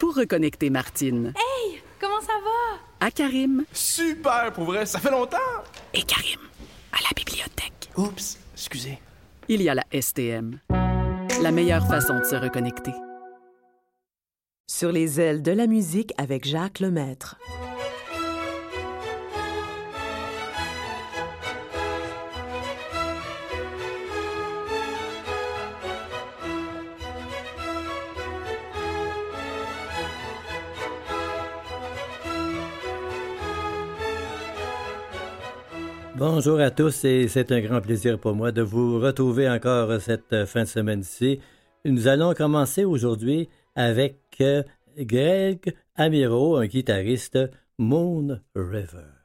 pour reconnecter Martine. Hey, comment ça va? À Karim. Super, pour vrai, ça fait longtemps. Et Karim, à la bibliothèque. Oups, excusez. Il y a la STM. La meilleure façon de se reconnecter. Sur les ailes de la musique avec Jacques Lemaître. Bonjour à tous et c'est un grand plaisir pour moi de vous retrouver encore cette fin de semaine-ci. Nous allons commencer aujourd'hui avec euh, Greg Amiro, un guitariste Moon River.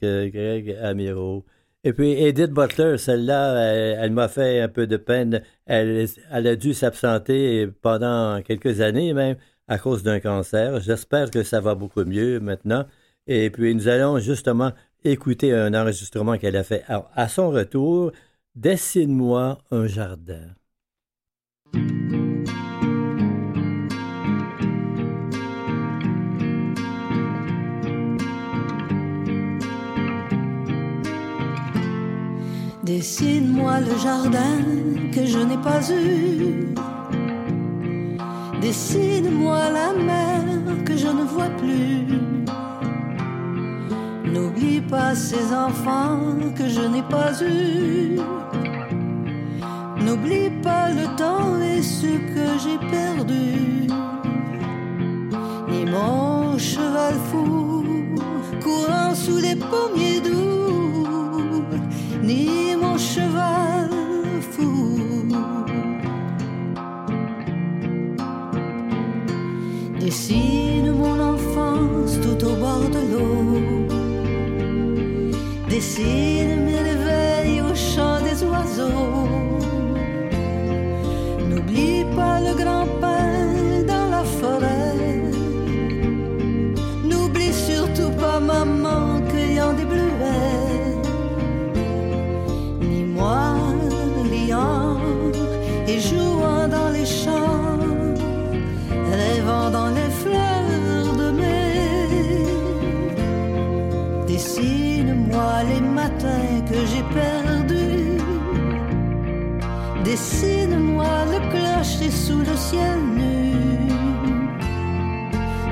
Greg Amiro. Et puis Edith Butler, celle-là, elle, m'a fait un peu de peine. Elle, elle a dû s'absenter pendant quelques années même à cause d'un cancer. J'espère que ça va beaucoup mieux maintenant. Et puis nous allons justement écouter un enregistrement qu'elle a fait à son retour. Dessine-moi un jardin. Dessine-moi le jardin que je n'ai pas eu. Dessine-moi la mer que je ne vois plus. N'oublie pas ces enfants que je n'ai pas eus. N'oublie pas le temps et ce que j'ai perdu. Ni mon cheval fou courant sous les pommiers doux, Dessine mon enfance tout au bord de l'eau. Dessine mes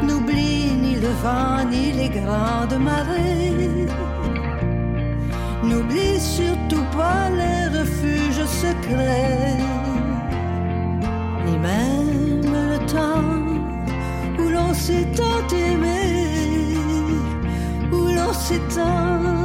N'oublie ni le vent ni les grandes marées. N'oublie surtout pas les refuges secrets, ni même le temps où l'on s'est tant aimé, où l'on s'est tant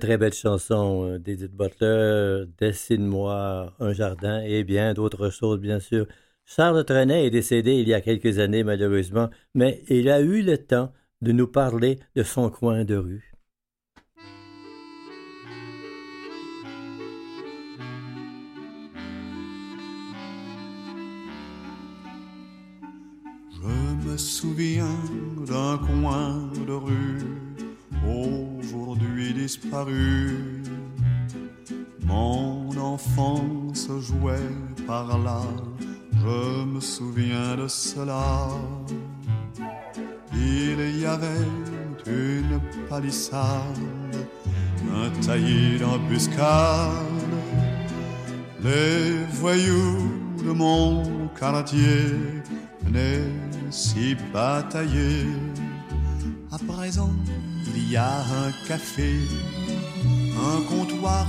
très belle chanson euh, d'Edith Butler, Dessine-moi un jardin et bien d'autres choses, bien sûr. Charles Trenet est décédé il y a quelques années, malheureusement, mais il a eu le temps de nous parler de son coin de rue. Je me souviens d'un coin de rue disparu. Mon enfance jouait par là, je me souviens de cela. Il y avait une palissade, un taillis d'embuscade. Les voyous de mon quartier venaient s'y batailler. À présent, il y a un café, un comptoir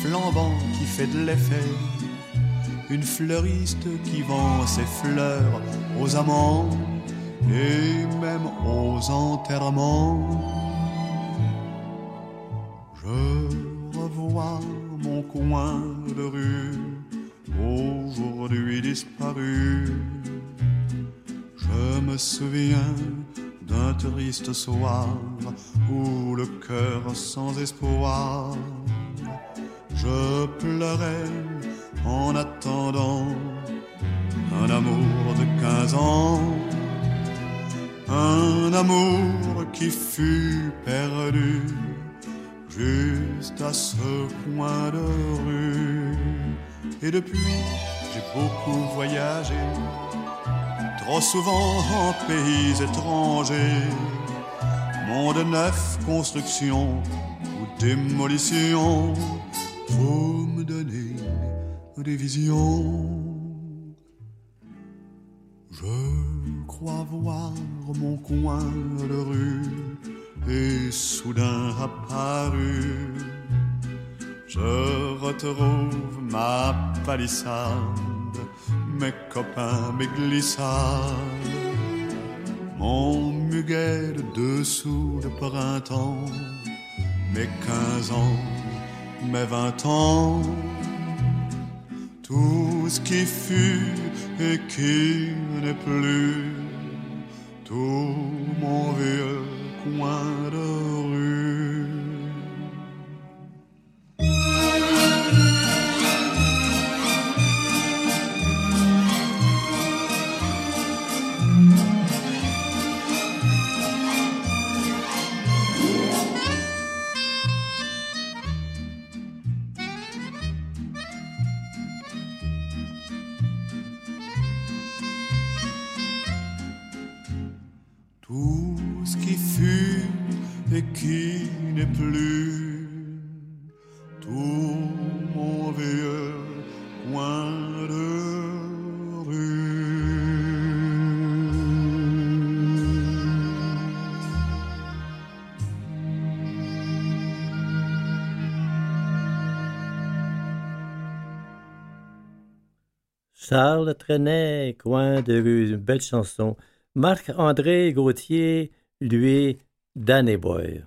flambant qui fait de l'effet, une fleuriste qui vend ses fleurs aux amants, et même aux enterrements. Je revois mon coin de rue, aujourd'hui disparu. Je me souviens d'un triste soir où le cœur sans espoir, je pleurais en attendant un amour de quinze ans, un amour qui fut perdu juste à ce coin de rue. Et depuis, j'ai beaucoup voyagé, trop souvent en pays étrangers, monde neuf, construction ou démolition, vous me donnez des visions. Je crois voir mon coin de rue et soudain apparu. Je retrouve ma palissade, mes copains, mes glissades, mon muguet de dessous de printemps, mes quinze ans, mes vingt ans, tout ce qui fut et qui n'est plus, tout mon vieux coin de Charles Trenet, coin de rue, une belle chanson. Marc-André Gauthier, lui, Danny Boy.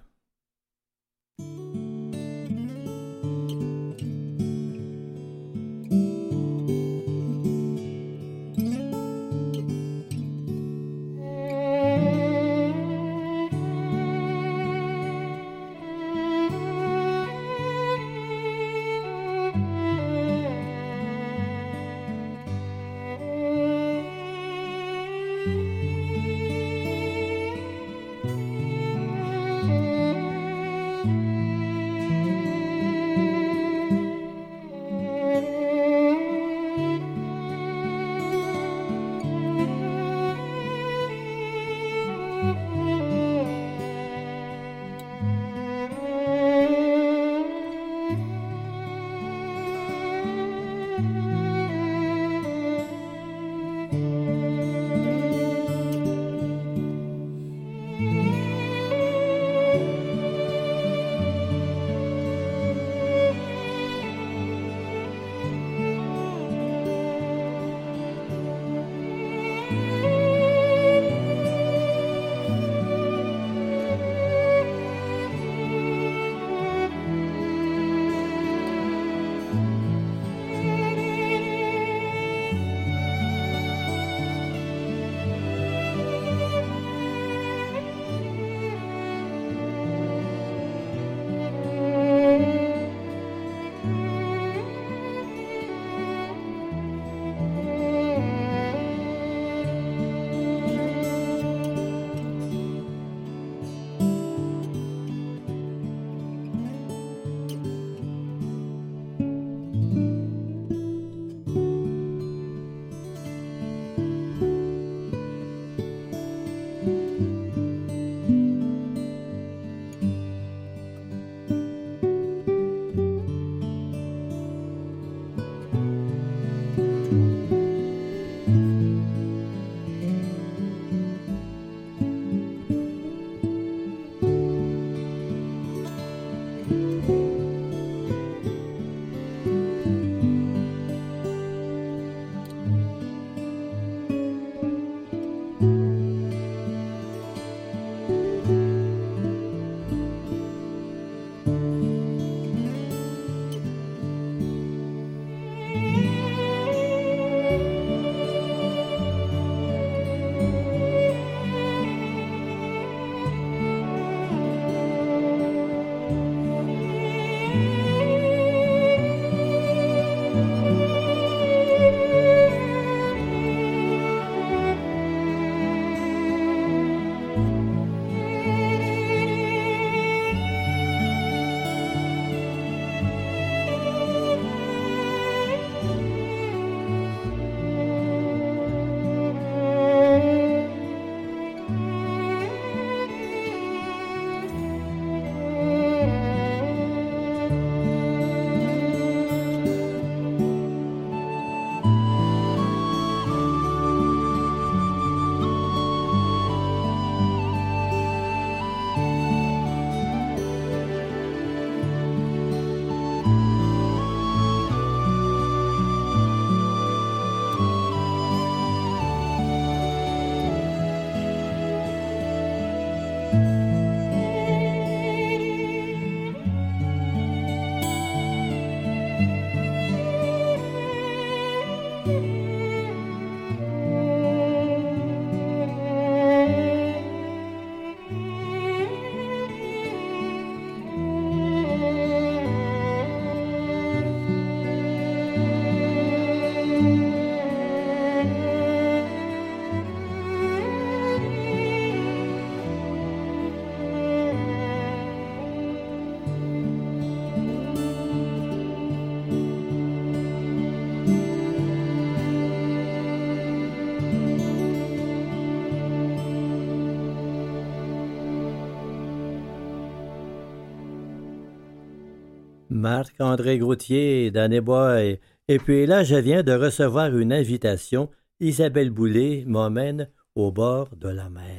Marc-André Groutier, Danny Boy. Et puis là, je viens de recevoir une invitation. Isabelle Boulay m'emmène au bord de la mer.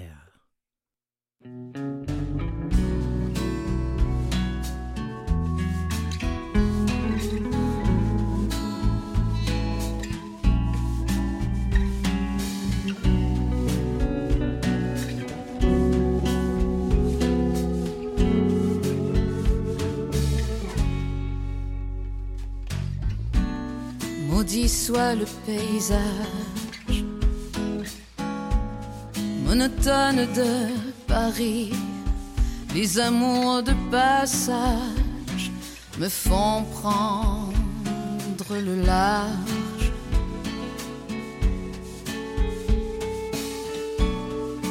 Le paysage monotone de Paris, les amours de passage me font prendre le large.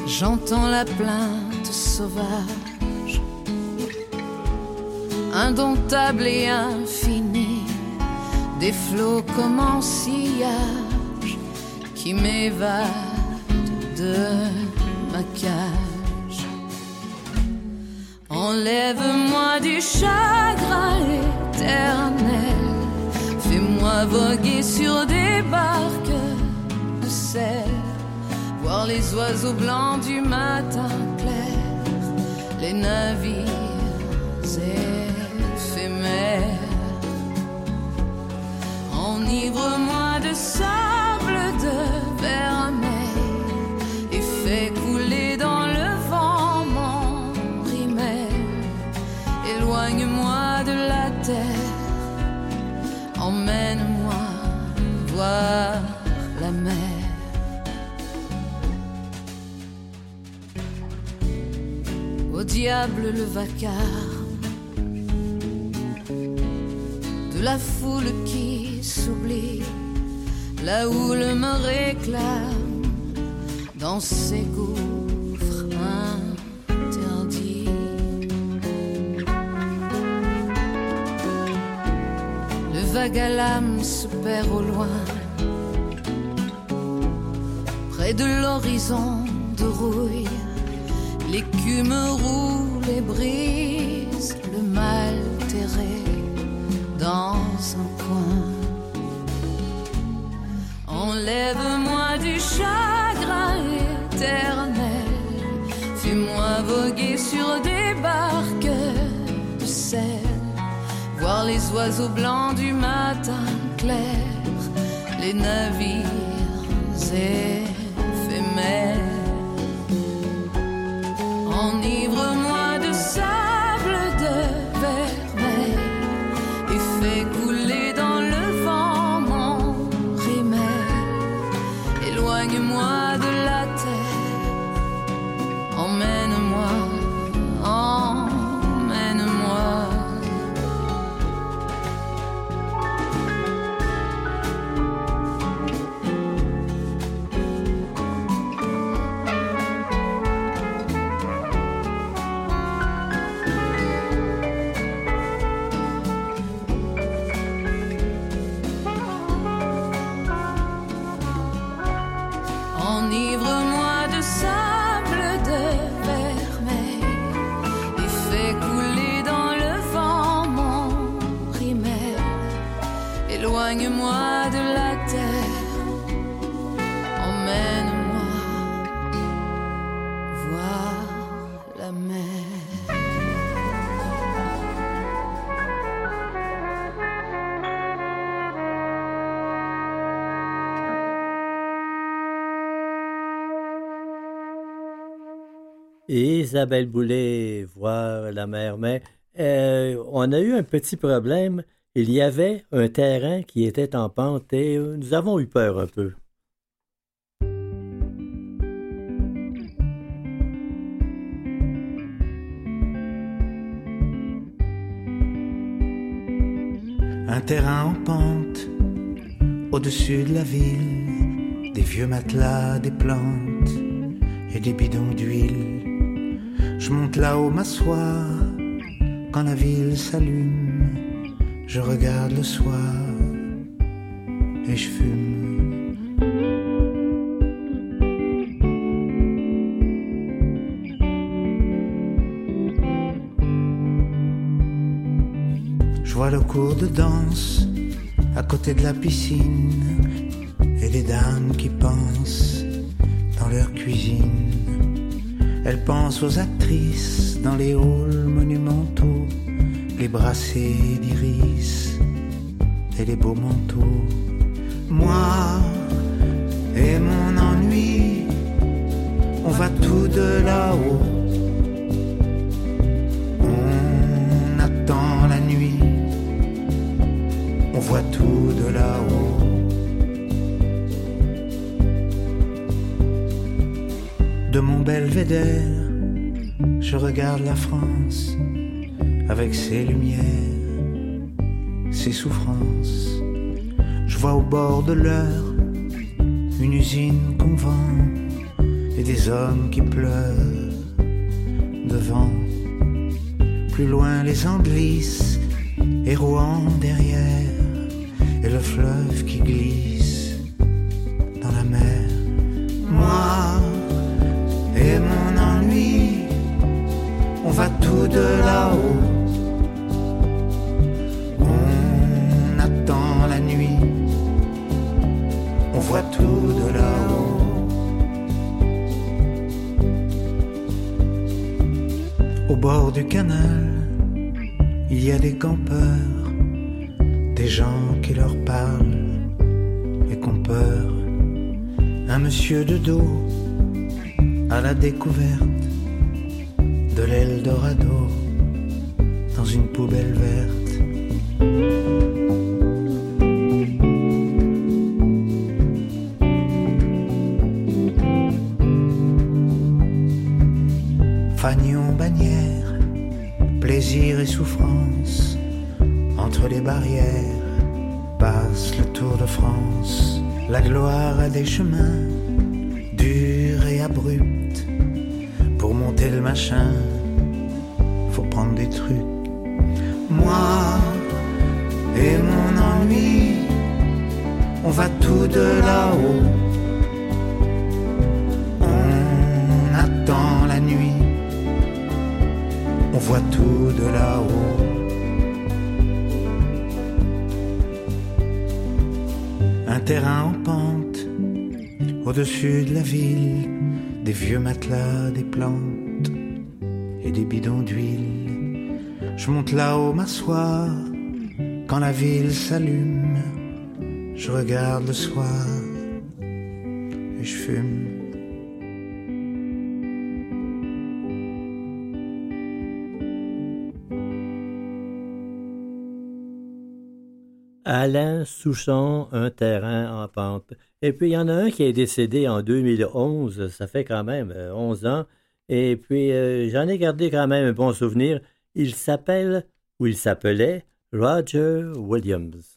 J'entends la plainte sauvage, indomptable et infinie des flots comme en sillage qui m'évadent de ma cage. Enlève-moi du chagrin éternel, fais-moi voguer sur des barques de sel, voir les oiseaux blancs du matin clair, les navires Enivre-moi de sable de vermeil et fais couler dans le vent mon rimel. Éloigne-moi de la terre, emmène-moi voir la mer. Au diable le vacarme de la foule qui la houle me réclame dans ses gouffres interdits. Le vague à l'âme se perd au loin, près de l'horizon de rouille. L'écume roule et brise le mal terré dans chagrin éternel, fais-moi voguer sur des barques de sel, voir les oiseaux blancs du matin clair, les navires. Isabelle Boulay, voir la mer. Mais euh, on a eu un petit problème. Il y avait un terrain qui était en pente et euh, nous avons eu peur un peu. Un terrain en pente, au-dessus de la ville, des vieux matelas, des plantes et des bidons d'huile. Je monte là-haut m'asseoir quand la ville s'allume. Je regarde le soir et je fume. Je vois le cours de danse à côté de la piscine et des dames qui pensent dans leur cuisine. Elles pensent aux actrices dans les halls monumentaux, les brassées d'iris et les beaux manteaux. Moi et mon ennui, on va tout de là-haut. On attend la nuit, on voit tout de là-haut. De mon belvédère, je regarde la France avec ses lumières, ses souffrances. Je vois au bord de l'heure une usine qu'on vend et des hommes qui pleurent devant. Plus loin les Anglisses et Rouen derrière et le fleuve qui glisse tout de là-haut. On attend la nuit, on voit tout de là-haut. Au bord du canal, il y a des campeurs, des gens qui leur parlent et qu'on peur. Un monsieur de dos à la découverte de l'Eldorado dans une poubelle verte. Fagnon bannière, plaisir et souffrance, entre les barrières passe le Tour de France. La gloire a des chemins durs et abrupts. Pour monter le machin, faut prendre des trucs. Moi et mon ennui, on va tout de là-haut. On attend la nuit, on voit tout de là-haut. Un terrain en pente, au-dessus de la ville, des vieux matelas, des plantes et des bidons d'huile. Je monte là-haut m'asseoir, quand la ville s'allume, je regarde le soir et je fume. Alain Souchon, un terrain en pente. Et puis, il y en a un qui est décédé en 2011, ça fait quand même 11 ans. Et puis, euh, j'en ai gardé quand même un bon souvenir. Il s'appelle, ou il s'appelait, Roger Williams.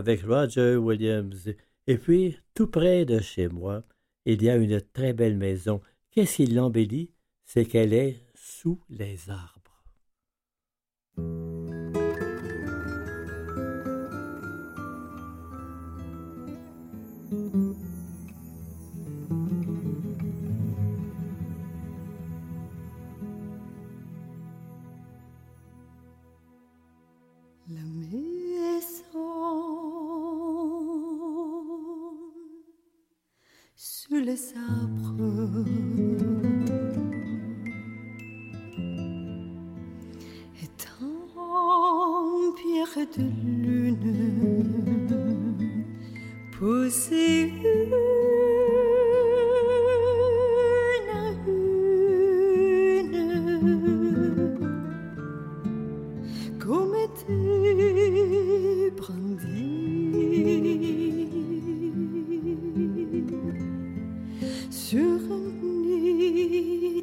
Avec Roger Williams. Et puis, tout près de chez moi, il y a une très belle maison. Qu'est-ce qui l'embellit? C'est qu'elle est sous les arbres.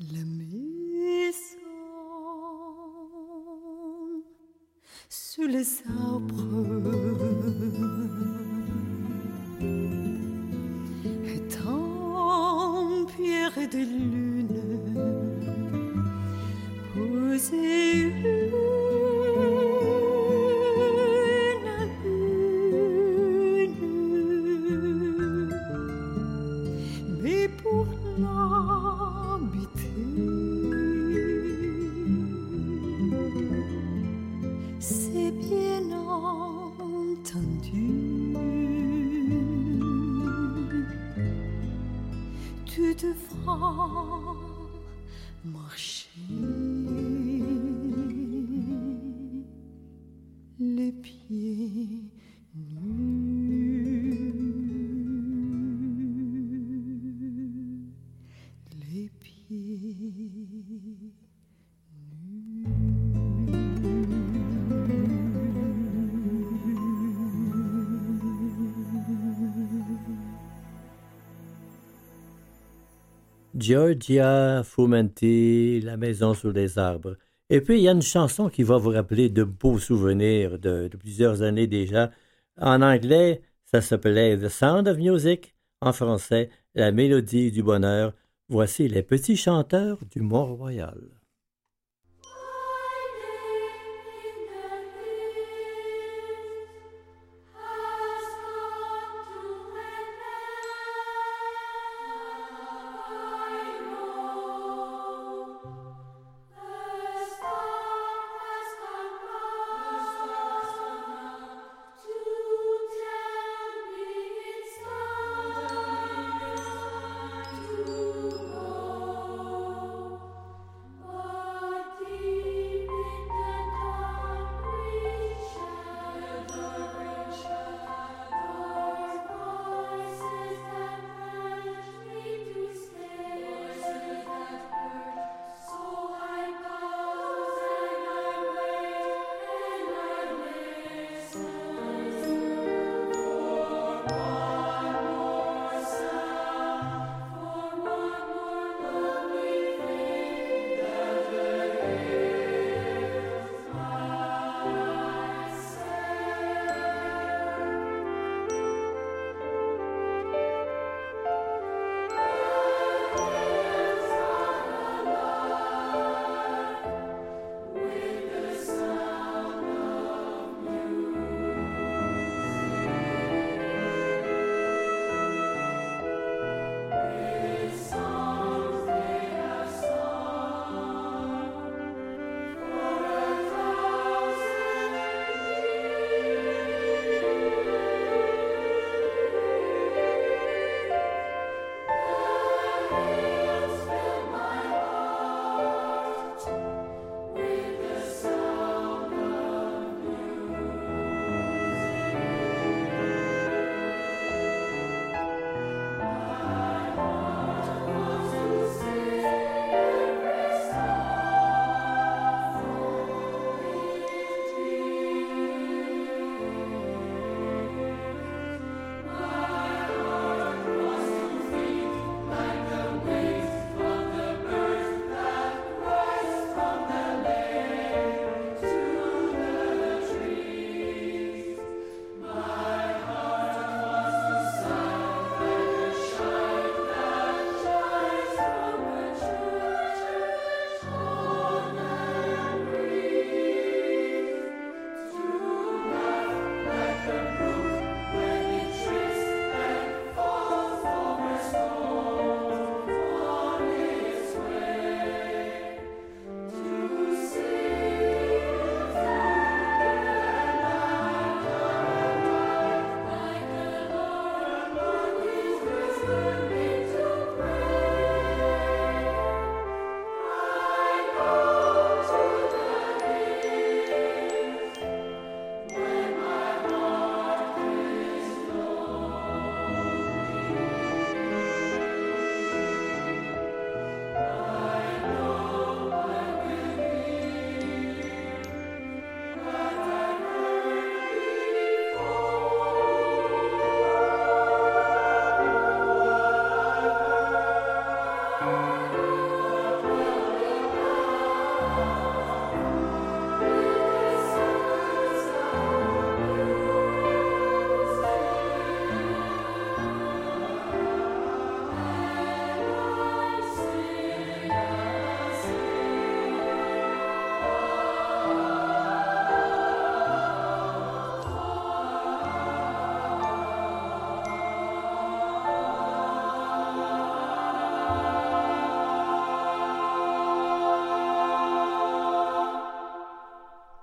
La maison sous les arbres. Fumenti, La maison sous les arbres. Et puis, il y a une chanson qui va vous rappeler de beaux souvenirs de, de plusieurs années déjà. En anglais, ça s'appelait The Sound of Music. En français, La mélodie du bonheur. Voici les petits chanteurs du Mont-Royal.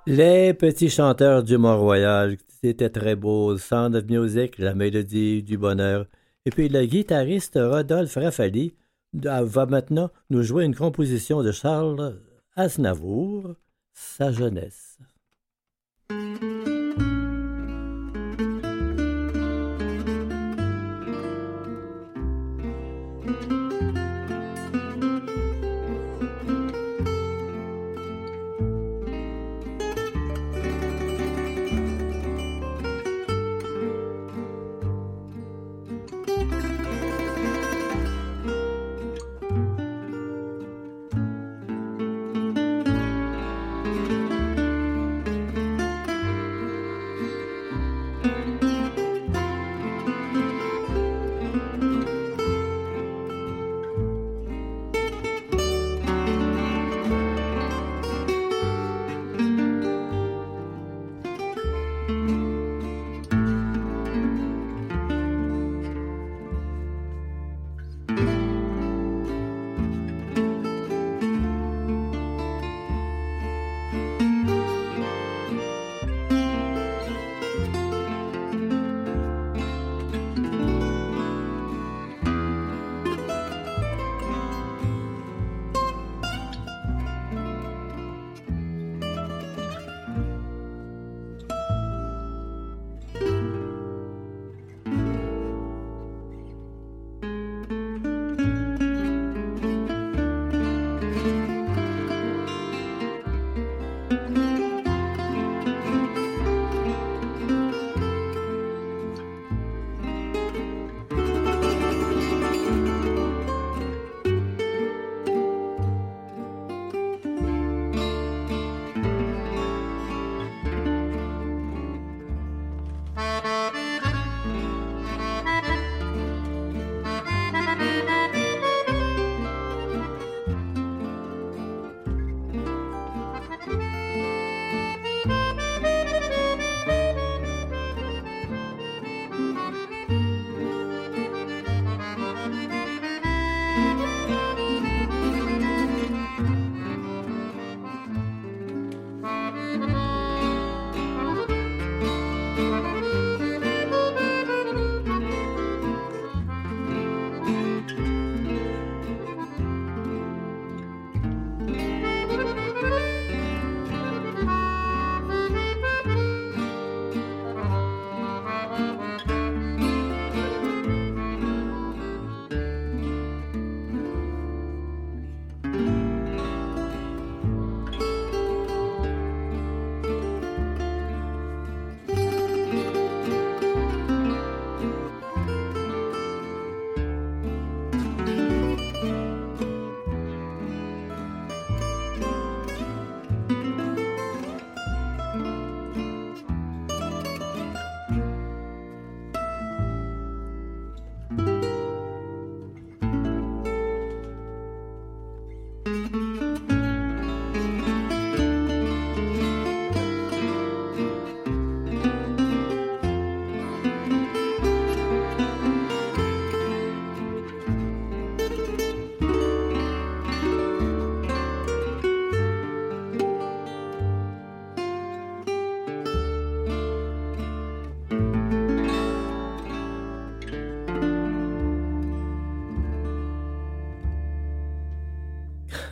Les petits chanteurs du Mont-Royal, c'était très beau. Sound of Music, la mélodie du bonheur. Et puis le guitariste Rodolphe Raffali va maintenant nous jouer une composition de Charles Aznavour, sa jeunesse.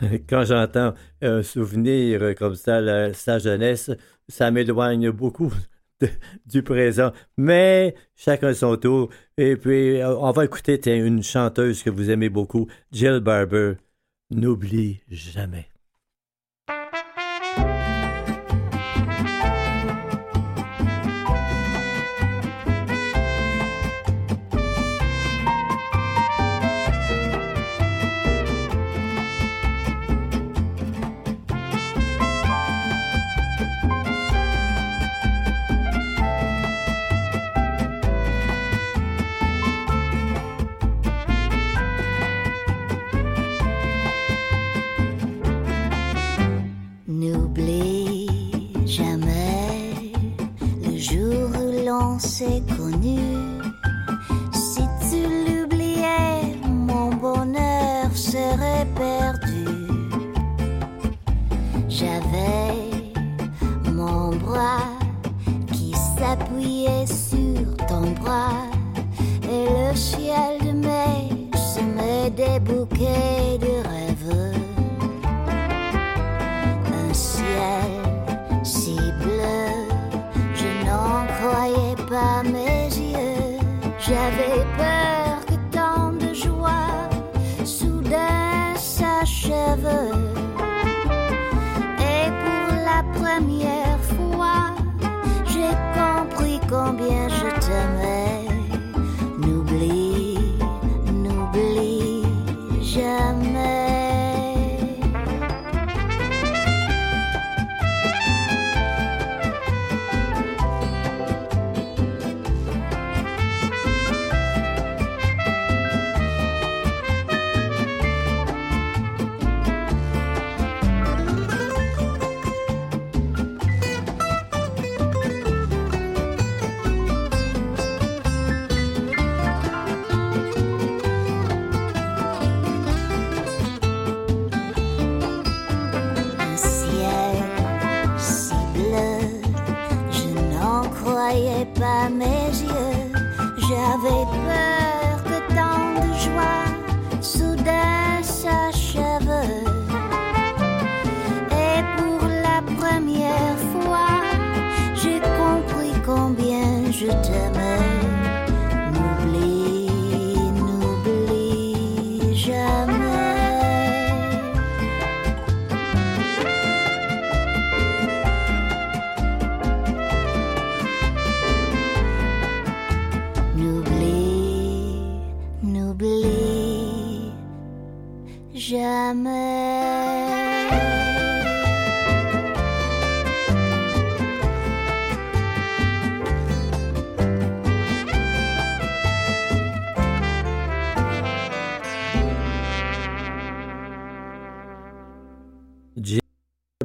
quand j'entends un souvenir comme ça, sa jeunesse, ça m'éloigne beaucoup du présent. Mais chacun son tour. Et puis, euh, on va écouter une chanteuse que vous aimez beaucoup, Jill Barber. N'oublie jamais.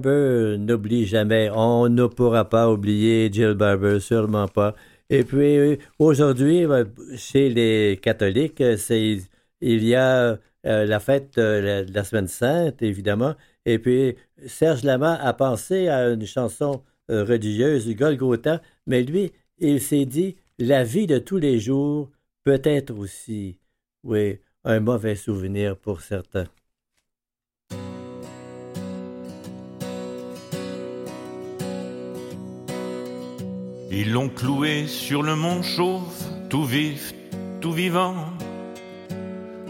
N'oublie jamais. On ne pourra pas oublier Jill Barber, sûrement pas. Et puis aujourd'hui, ben, chez les catholiques, il y a euh, la fête de la, Semaine Sainte, évidemment. Et puis Serge Lama a pensé à une chanson euh, religieuse, Golgotha, mais lui, il s'est dit la vie de tous les jours peut être aussi, oui, un mauvais souvenir pour certains. Ils l'ont cloué sur le mont chauve, tout vif, tout vivant.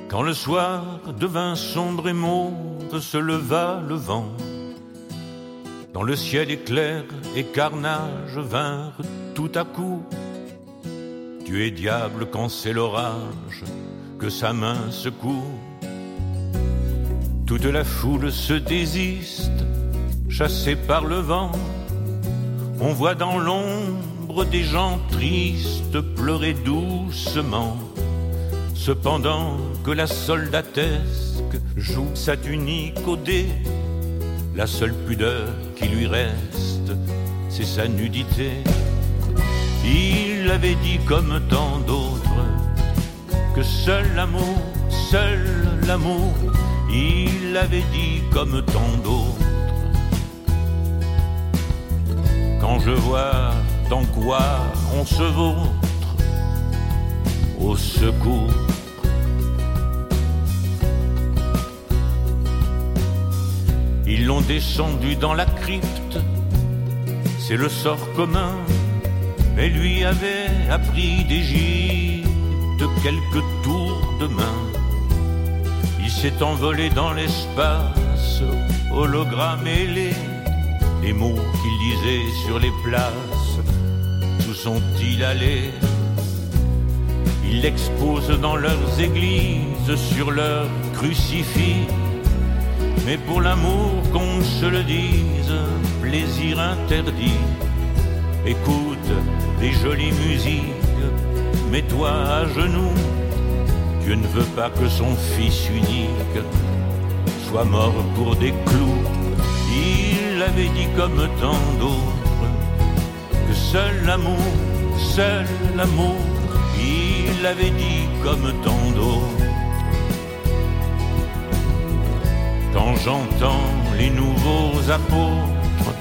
Quand le soir devint sombre et mauve, se leva le vent. Dans le ciel éclair et carnage vinrent tout à coup. Dieu et diable quand c'est l'orage, que sa main secoue. Toute la foule se désiste, chassée par le vent. On voit dans l'ombre des gens tristes pleurer doucement. Cependant que la soldatesque joue sa tunique au dé, la seule pudeur qui lui reste, c'est sa nudité. Il avait dit comme tant d'autres que seul l'amour, seul l'amour, il avait dit comme tant d'autres. Quand je vois dans quoi on se vautre au secours. Ils l'ont descendu dans la crypte, c'est le sort commun, mais lui avait appris d'Égypte quelques tours de main. Il s'est envolé dans l'espace, hologramme ailé, les mots qu'il disait sur les places, sont-ils allés Ils l'exposent dans leurs églises, sur leurs crucifix. Mais pour l'amour qu'on se le dise, plaisir interdit. Écoute des jolies musiques, mets-toi à genoux. Dieu ne veut pas que son fils unique soit mort pour des clous. Il avait dit comme tant d'autres seul l'amour, seul l'amour, il avait dit comme tant d'autres. Quand j'entends les nouveaux apôtres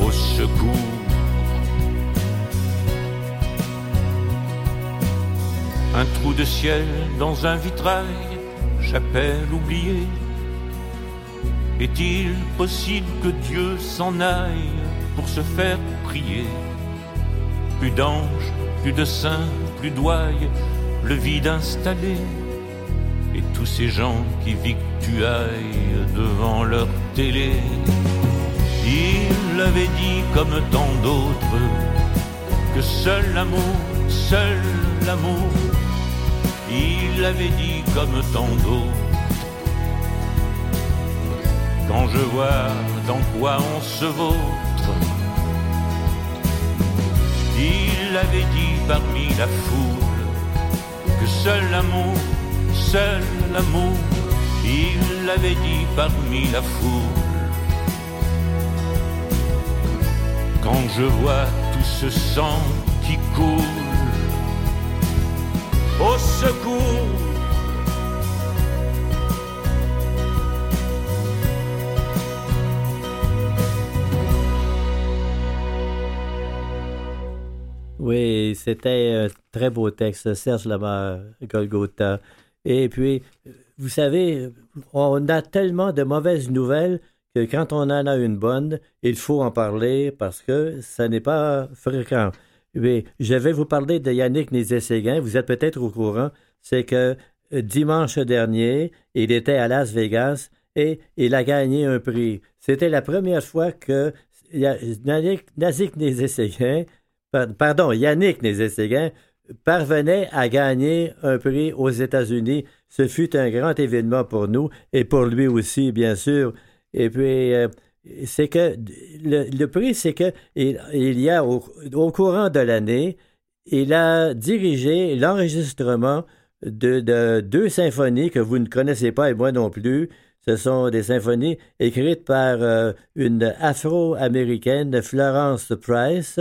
au secours, un trou de ciel dans un vitrail, chapelle oubliée. Est-il possible que Dieu s'en aille pour se faire prier Plus d'anges, plus de saints, plus d'ouailles, le vide installé. Et tous ces gens qui victuaillent devant leur télé. Il avait dit comme tant d'autres que seul l'amour, seul l'amour, il avait dit comme tant d'autres quand je vois dans quoi on se Il avait dit parmi la foule que seul l'amour, seul l'amour, il l'avait dit parmi la foule. Quand je vois tout ce sang qui coule, au secours, Oui, c'était un très beau texte, Serge Lamar, Golgotha. Et puis, vous savez, on a tellement de mauvaises nouvelles que quand on en a une bonne, il faut en parler parce que ça n'est pas fréquent. Oui, je vais vous parler de Yannick Nézet-Séguin. Vous êtes peut-être au courant. C'est que euh, dimanche dernier, il était à Las Vegas et il a gagné un prix. C'était la première fois que Yannick Nézet-Séguin pardon, Yannick Nézet-Séguin parvenait à gagner un prix aux États-Unis. Ce fut un grand événement pour nous et pour lui aussi, bien sûr. Et puis, euh, c'est que le, prix, c'est que il, y a au, courant de l'année, il a dirigé l'enregistrement de, deux symphonies que vous ne connaissez pas et moi non plus. Ce sont des symphonies écrites par euh, une Afro-américaine, Florence Price,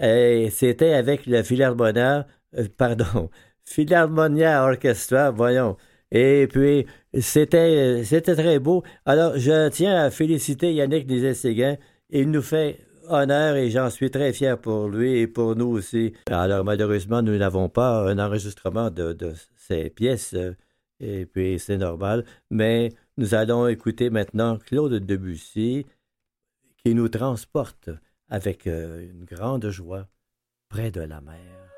et c'était avec le Philharmonia, euh, pardon, Philharmonia Orchestra, voyons. Et puis, c'était, c'était très beau. Alors, je tiens à féliciter Yannick Nézet-Séguin. Il nous fait honneur et j'en suis très fier pour lui et pour nous aussi. Alors, malheureusement, nous n'avons pas un enregistrement de, ces pièces. Euh, et puis, c'est normal. Mais nous allons écouter maintenant Claude Debussy qui nous transporte avec euh, une grande joie près de la mer.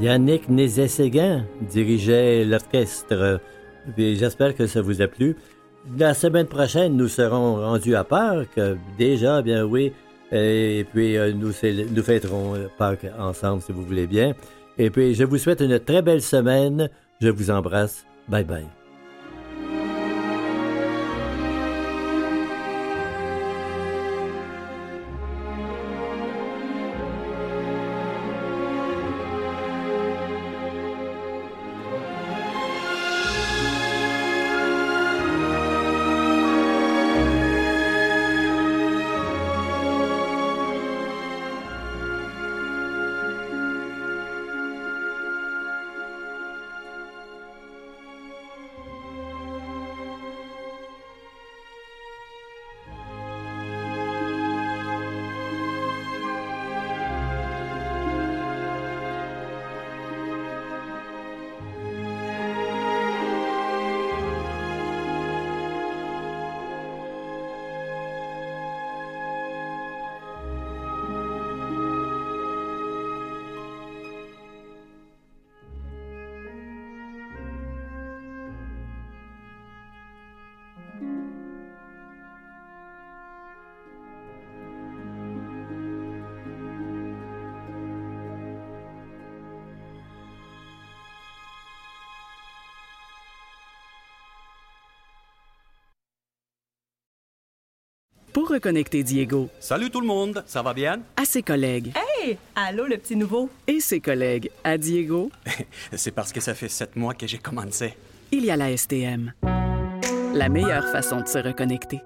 Yannick Nézet-Séguin dirigeait l'orchestre. J'espère que ça vous a plu. La semaine prochaine, nous serons rendus à Pâques. Déjà, bien oui. Et puis, euh, nous, nous fêterons Pâques ensemble, si vous voulez bien. Et puis, je vous souhaite une très belle semaine. Je vous embrasse. Bye bye. Reconnecter Diego. Salut tout le monde, ça va bien? À ses collègues. Hey! Allô, le petit nouveau? Et ses collègues à Diego. C'est parce que ça fait sept mois que j'ai commencé. Il y a la STM. La meilleure façon de se reconnecter.